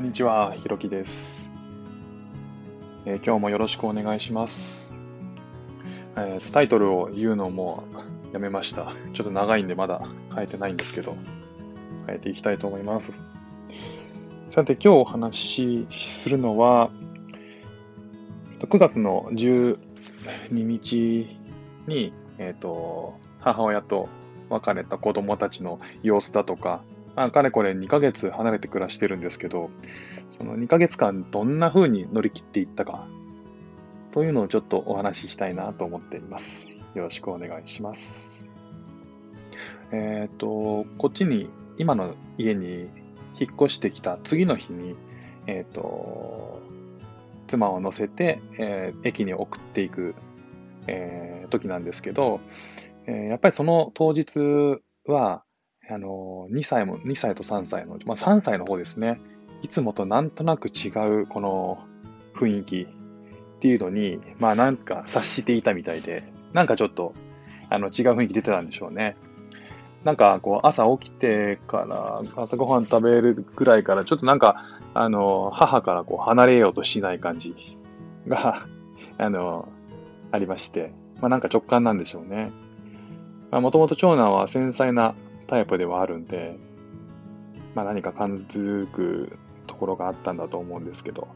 こんにちは、ひろきです、えー今日もよろしくお願いします、えータイトルを言うのもやめました。ちょっと長いんでまだ変えてないんですけど、変えていきたいと思います。さて、今日お話しするのは、9月の12日に、えっ、と、母親と別れた子供たちの様子だとか、まあかれこれ2ヶ月離れて暮らしてるんですけど、その2ヶ月間どんな風に乗り切っていったか、というのをちょっとお話ししたいなと思っています。よろしくお願いします。えっ、と、こっちに、今の家に引っ越してきた次の日に、えっ、と、妻を乗せて、えー駅に送っていく、えー時なんですけど、えーやっぱりその当日は、あの、2歳も、2歳と3歳の、まあ3歳の方ですね。いつもとなんとなく違う、この雰囲気っていうのに、まあなんか察していたみたいで、なんかちょっと、あの、違う雰囲気出てたんでしょうね。なんか、こう、朝起きてから、朝ごはん食べるぐらいから、ちょっとなんか、あの、母からこう、離れようとしない感じが、あの、ありまして、まあなんか直感なんでしょうね。まもともと長男は繊細なタイプではあるんで、まあ何か感じづくところがあったんだと思うんですけど。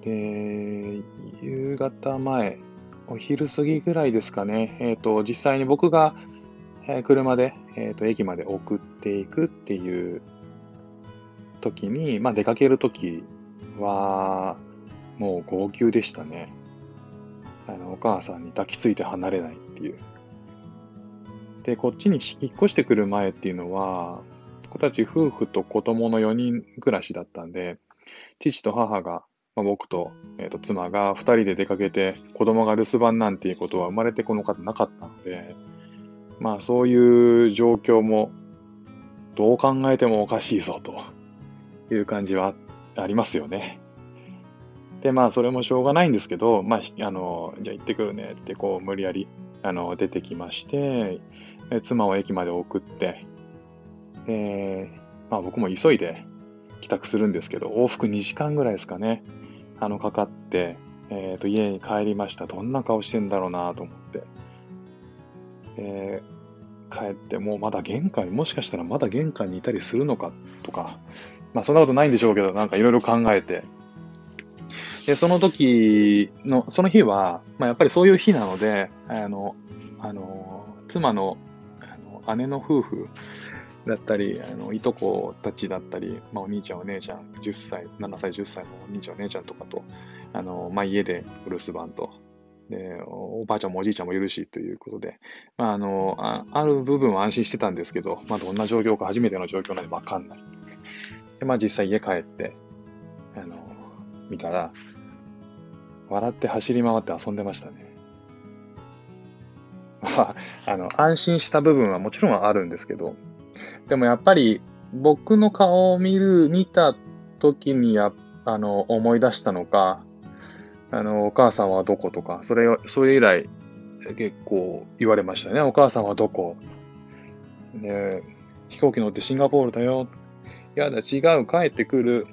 で、夕方前、お昼過ぎぐらいですかね、えっ、と、実際に僕が、車で、えっ、と、駅まで送っていくっていう時に、まあ出かける時は、もう号泣でしたね。あの、お母さんに抱きついて離れないっていう。で、こっちに引っ越してくる前っていうのは、子たち夫婦と子供の4人暮らしだったんで、父と母が、まあ、僕と,、えーと妻が2人で出かけて子供が留守番なんていうことは生まれてこの方なかったので、まあそういう状況もどう考えてもおかしいぞという感じはありますよね。で、まあそれもしょうがないんですけど、まあ、あの、じゃあ行ってくるねってこう無理やりあの出てきまして、妻を駅まで送って、で、まあ僕も急いで帰宅するんですけど、往復2時間ぐらいですかね、あの、かかって、えっ、と、家に帰りました。どんな顔してんだろうなと思って。で帰って、もうまだ玄関に、もしかしたらまだ玄関にいたりするのかとか、まあそんなことないんでしょうけど、なんかいろいろ考えて、で、その時の、その日は、まあやっぱりそういう日なので、あの、あの、妻の、あの姉の夫婦だったり、あの、いとこたちだったり、まあお兄ちゃんお姉ちゃん、10歳、7歳、10歳のお兄ちゃんお姉ちゃんとかと、あの、まあ家でお留守番と、で、おばあちゃんもおじいちゃんもいるしということで、まああの、あある部分は安心してたんですけど、まあどんな状況か初めての状況なんでわかんない。で、まあ実際家帰って、見たら、笑って走り回って遊んでましたね。まあ、あの、安心した部分はもちろんあるんですけど、でもやっぱり僕の顔を見る、見た時にや、あの、思い出したのか、あの、お母さんはどことか、それ、それ以来結構言われましたね。お母さんはどこ？で、飛行機乗ってシンガポールだよ。やだ、違う、帰ってくる。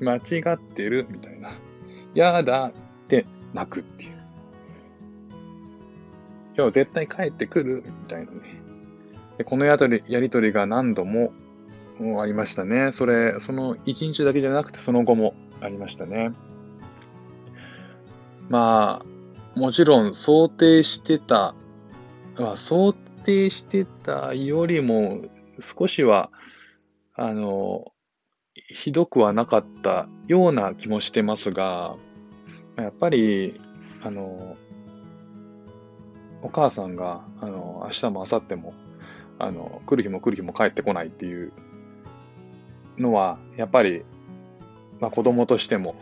間違ってる。みたいな。やだって泣くっていう。今日絶対帰ってくる。みたいなね。でこのやりやりとりが何度もありましたね。それ、その一日だけじゃなくてその後もありましたね。まあ、もちろん想定してた、まあ、想定してたよりも少しは、あの、ひどくはなかったような気もしてますが、やっぱり、あの、お母さんが、あの、明日も明後日も、あの、来る日も来る日も帰ってこないっていうのは、やっぱり、まあ子供としても、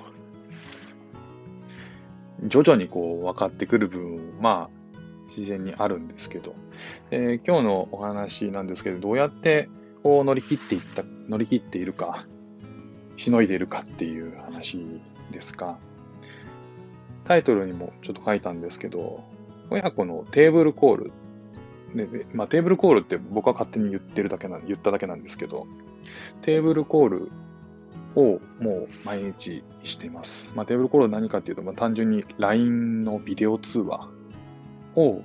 徐々にこう分かってくる部分、まあ、自然にあるんですけど、えー今日のお話なんですけど、どうやってこう乗り切っていった、乗り切っているか、しのいでいるかっていう話ですか。タイトルにもちょっと書いたんですけど、親子のテーブルコール。ねまあ、テーブルコールって僕は勝手に言ってるだけな、言っただけなんですけど、テーブルコールをもう毎日してます。まあ、テーブルコール何かっていうと、まあ、単純に LINE のビデオ通話を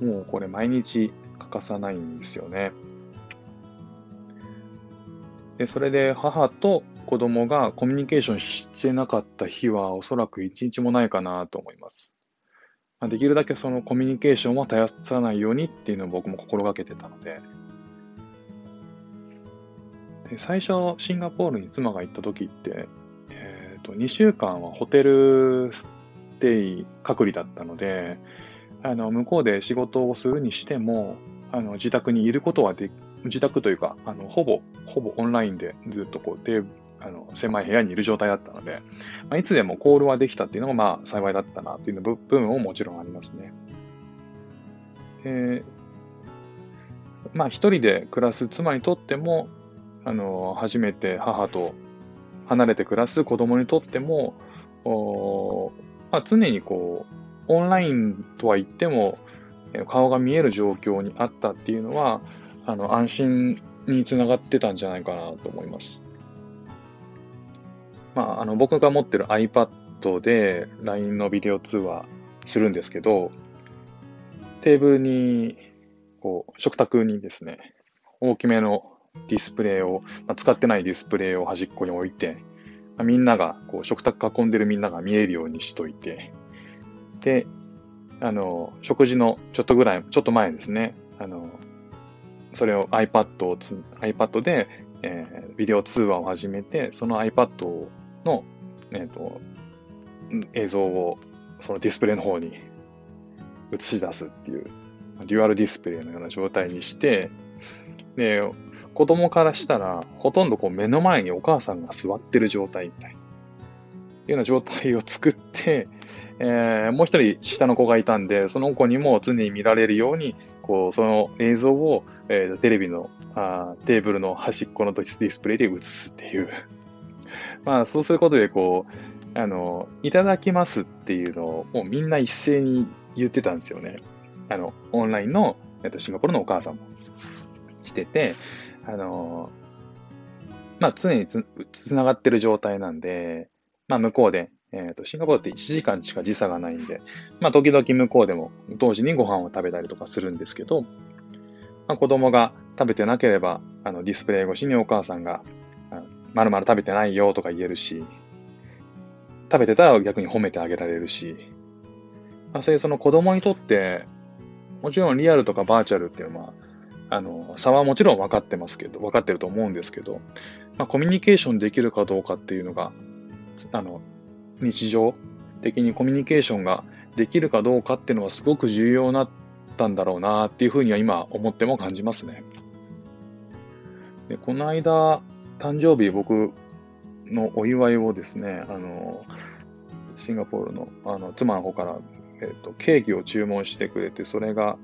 もうこれ毎日欠かさないんですよね。で、それで母と子供がコミュニケーションしてなかった日はおそらく一日もないかなと思います。まあ、できるだけそのコミュニケーションを絶やさないようにっていうのを僕も心がけてたので、で最初シンガポールに妻が行った時って、え、ー、と、2週間はホテルステイ隔離だったので、あの、向こうで仕事をするにしても、あの、自宅にいることはで、自宅というか、あの、ほぼ、ほぼオンラインでずっとこう、テーあの、狭い部屋にいる状態だったので、まあ、いつでもコールはできたっていうのが、まあ、幸いだったなっていう部分ももちろんありますね。えー、まあ、一人で暮らす妻にとっても、あの、初めて母と離れて暮らす子供にとっても、おまあ、常にこう、オンラインとは言っても、顔が見える状況にあったっていうのは、あの、安心につながってたんじゃないかなと思います。まあ、あの、僕が持ってる iPad で LINE のビデオ通話するんですけど、テーブルに、こう、食卓にですね、大きめのディスプレイを、まあ、使ってないディスプレイを端っこに置いて、まあ、みんなが、こう、食卓囲んでるみんなが見えるようにしといて、で、あの、食事のちょっとぐらい、ちょっと前ですね、あの、それを iPad をつ、iPad で、えー、ビデオ通話を始めて、その iPad の、えっ、ー、と、映像をそのディスプレイの方に映し出すっていう、デュアルディスプレイのような状態にして、で、子供からしたら、ほとんどこう目の前にお母さんが座ってる状態みたいな、いうような状態を作って、えー、もう一人下の子がいたんで、その子にも常に見られるように、こう、その映像を、えー、テレビのあテーブルの端っこのディスプレイで映すっていう まあ、そうすることで、こう、あの、いただきますっていうのを、もうみんな一斉に言ってたんですよね。あの、オンラインの、えっと、シンガポールのお母さんもしてて、あの、まあ、常につつながってる状態なんで、まあ、向こうで、えっ、ー、と、シンガポールって1時間しか時差がないんで、まあ、時々向こうでも同時にご飯を食べたりとかするんですけど、まあ、子供が食べてなければ、あの、ディスプレイ越しにお母さんが、まるまる食べてないよとか言えるし、食べてたら逆に褒めてあげられるし、まあ、そういうその子供にとって、もちろんリアルとかバーチャルっていうのは、あの、差はもちろん分かってますけど、分かってると思うんですけど、まあ、コミュニケーションできるかどうかっていうのが、あの、日常的にコミュニケーションができるかどうかっていうのはすごく重要なったんだろうなっていうふうには今思っても感じますね。でこの間、誕生日僕のお祝いをですね、あの、シンガポールのあの妻の方から、えっと、ケーキを注文してくれて、それが、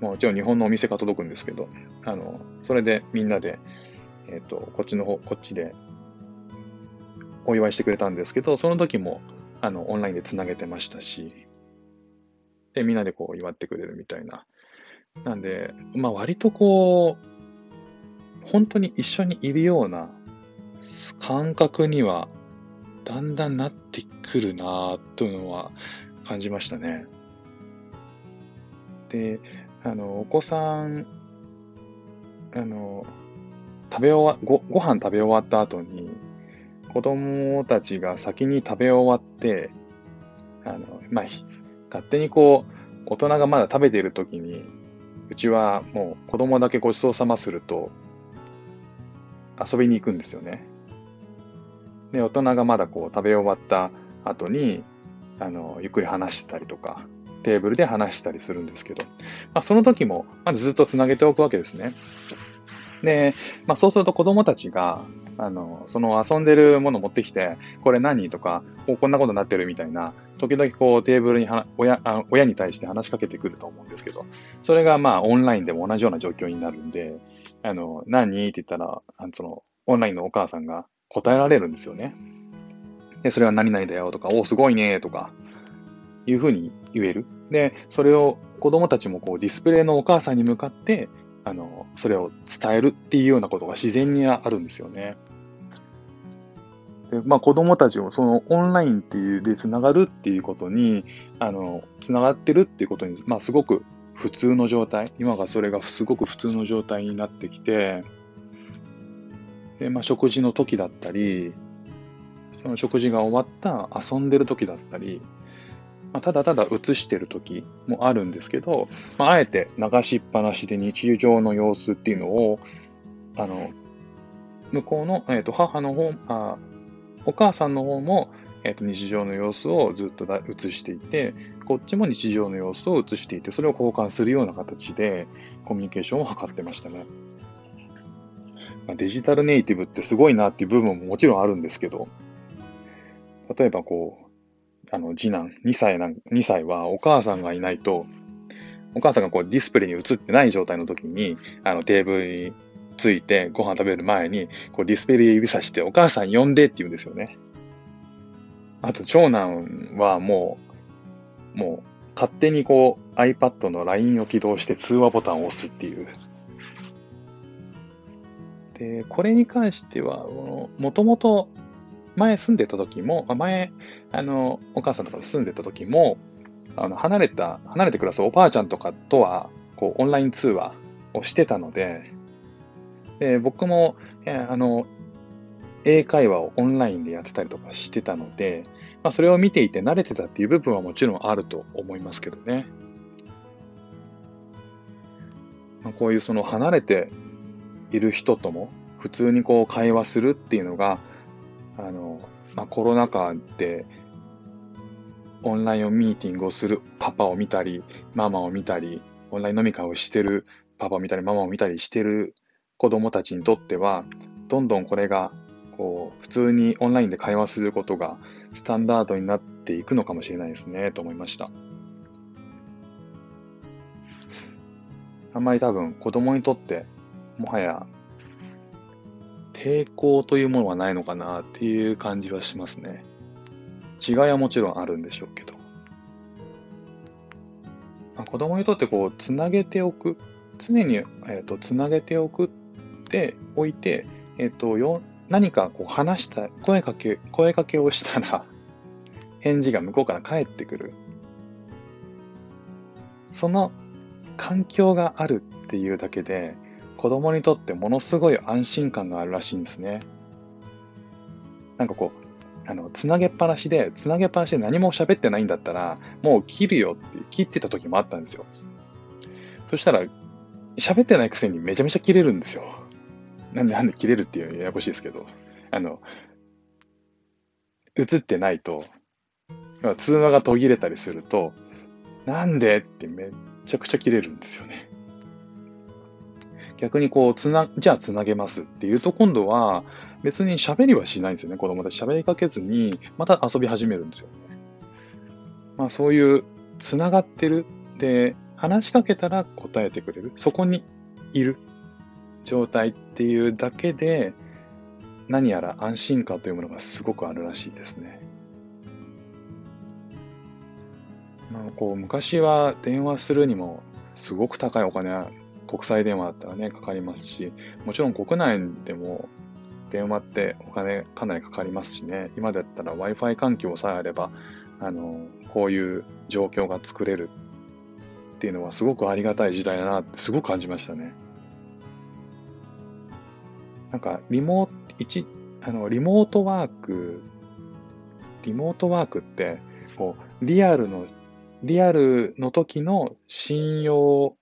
もちろん日本のお店が届くんですけど、あの、それでみんなで、えっと、こっちの方、こっちでお祝いしてくれたんですけど、その時も、あの、オンラインでつなげてましたし、で、みんなでこう祝ってくれるみたいな。なんで、まあ割とこう、本当に一緒にいるような感覚にはだんだんなってくるなというのは感じましたね。で、あの、お子さん、あの、食べ終わ、ご、ご飯食べ終わった後に、子供たちが先に食べ終わって、あの、まあ、勝手にこう、大人がまだ食べている時に、うちはもう子供だけごちそうさますると、遊びに行くんですよね。で、大人がまだこう食べ終わった後に、あの、ゆっくり話したりとか、テーブルで話したりするんですけど、まあ、その時も、ま、ずっとつなげておくわけですね。で、まあ、そうすると子供たちが、あの、その遊んでるもの持ってきて、これ何とか、こんなことになってるみたいな、時々こうテーブルに親親に対して話しかけてくると思うんですけど、それがまあオンラインでも同じような状況になるんで、あの、何って言ったら、あのその、オンラインのお母さんが答えられるんですよね。で、それは何々だよとか、おすごいねとか、いうふうに言える。で、それを子供たちもこうディスプレイのお母さんに向かって、あの、それを伝えるっていうようなことが自然にあるんですよね。で、まあ子供たちもそのオンラインっていうで繋がるっていうことに、あの、繋がってるっていうことに、まあすごく普通の状態、今がそれがすごく普通の状態になってきて、で、まあ食事の時だったり、その食事が終わった遊んでる時だったり、まあ、ただただ映してる時もあるんですけど、まあ、あえて流しっぱなしで日常の様子っていうのを、あの、向こうの、えっ、ー、と、母の方、あお母さんの方も、えっ、ー、と、日常の様子をずっと映していて、こっちも日常の様子を映していて、それを交換するような形でコミュニケーションを図ってましたね。まあ、デジタルネイティブってすごいなっていう部分ももちろんあるんですけど、例えばこう、あの、次男、2歳な、2歳はお母さんがいないと、お母さんがこうディスプレイに映ってない状態の時に、あの、テーブルについてご飯食べる前に、こうディスプレイ指さして、お母さん呼んでって言うんですよね。あと、長男はもう、もう、勝手にこう iPad の LINE を起動して通話ボタンを押すっていう。で、これに関しては、もともと前住んでた時も、前、あの、お母さんとかと住んでた時も、あの、離れた、離れて暮らすおばあちゃんとかとは、こう、オンライン通話をしてたので、で僕も、あの、英会話をオンラインでやってたりとかしてたので、まあ、それを見ていて慣れてたっていう部分はもちろんあると思いますけどね。まあ、こういうその離れている人とも普通にこう会話するっていうのが、あの、まあ、コロナ禍でオンラインをミーティングをするパパを見たり、ママを見たり、オンライン飲み会をしてるパパを見たり、ママを見たりしてる子供たちにとっては、どんどんこれが、こう、普通にオンラインで会話することがスタンダードになっていくのかもしれないですね、と思いました。あんまり多分子供にとって、もはや抵抗というものはないのかなっていう感じはしますね。違いはもちろんあるんでしょうけど。まあ、子供にとってこう、つなげておく。常に、えーと、つなげておくっておいて、えっ、ー、と、よ何かこう話した、声かけ、声かけをしたら、返事が向こうから返ってくる。その環境があるっていうだけで、子供にとってものすごい安心感があるらしいんですね。なんかこう、あの、つなげっぱなしで、つなげっぱなしで何も喋ってないんだったら、もう切るよって切ってた時もあったんですよ。そしたら、喋ってないくせにめちゃめちゃ切れるんですよ。なんでなんで切れるっていうのややこしいですけど、あの、映ってないと、通話が途切れたりすると、なんでってめっちゃくちゃ切れるんですよね。逆にこう、つな、じゃあつなげますっていうと、今度は別に喋りはしないんですよね。子供たち喋りかけずに、また遊び始めるんですよね。まあそういう、つながってる。で、話しかけたら答えてくれる。そこにいる状態っていうだけで、何やら安心感というものがすごくあるらしいですね。まあ、こう昔は電話するにもすごく高いお金国際電話だったらね、かかりますし、もちろん国内でも電話ってお金かなりかかりますしね、今だったら Wi-Fi 環境さえあれば、あの、こういう状況が作れるっていうのはすごくありがたい時代だなってすごく感じましたね。なんか、リモート、一、あの、リモートワーク、リモートワークって、こう、リアルの、リアルの時の信用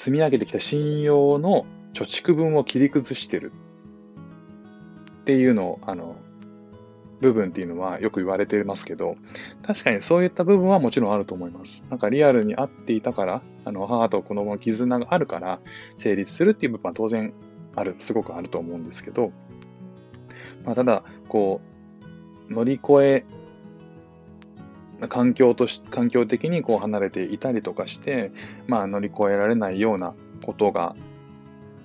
積み上げてきた信用の貯蓄分を切り崩してるっていうのを、あの、部分っていうのはよく言われてますけど、確かにそういった部分はもちろんあると思います。なんかリアルに会っていたから、あの、母と子供の絆があるから成立するっていう部分は当然ある、すごくあると思うんですけど、まあ、ただ、こう、乗り越え環境とし、環境的にこう離れていたりとかして、まあ乗り越えられないようなことが、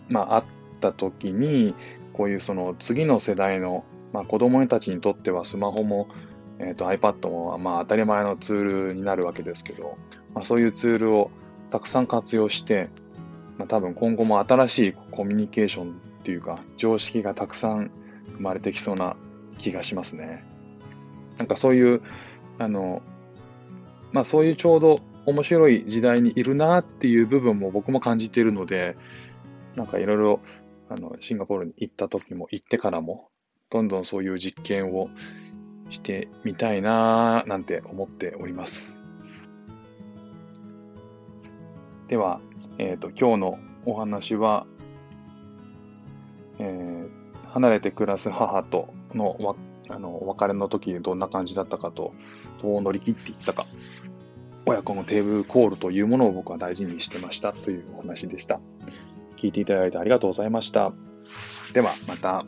まああった時に、こういうその次の世代の、まあ子供たちにとってはスマホも、えっ、ー、と iPad もまあ当たり前のツールになるわけですけど、まあそういうツールをたくさん活用して、まあ多分今後も新しいコミュニケーションっていうか常識がたくさん生まれてきそうな気がしますね。なんかそういう、あの、まあそういうちょうど面白い時代にいるなっていう部分も僕も感じているので、なんかいろいろあのシンガポールに行った時も行ってからも、どんどんそういう実験をしてみたいななんて思っております。では、えっ、ー、と、今日のお話は、えー、離れて暮らす母とのあのお別れの時どんな感じだったかと、どう乗り切っていったか、親子のテーブルコールというものを僕は大事にしてましたというお話でした。聞いていただいてありがとうございました。では、また。